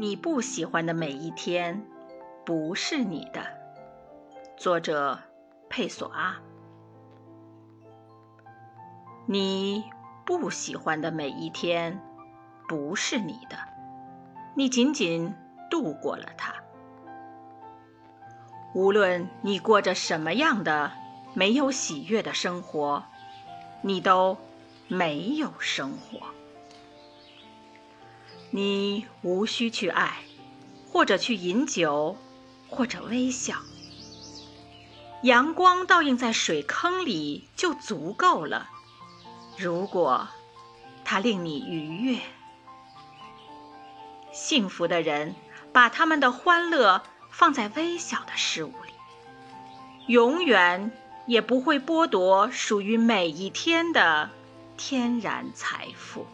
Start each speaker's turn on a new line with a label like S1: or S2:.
S1: 你不喜欢的每一天，不是你的。作者：佩索阿。你不喜欢的每一天，不是你的，你仅仅度过了它。无论你过着什么样的没有喜悦的生活，你都没有生活。你无需去爱，或者去饮酒，或者微笑。阳光倒映在水坑里就足够了。如果它令你愉悦，幸福的人把他们的欢乐放在微小的事物里，永远也不会剥夺属于每一天的天然财富。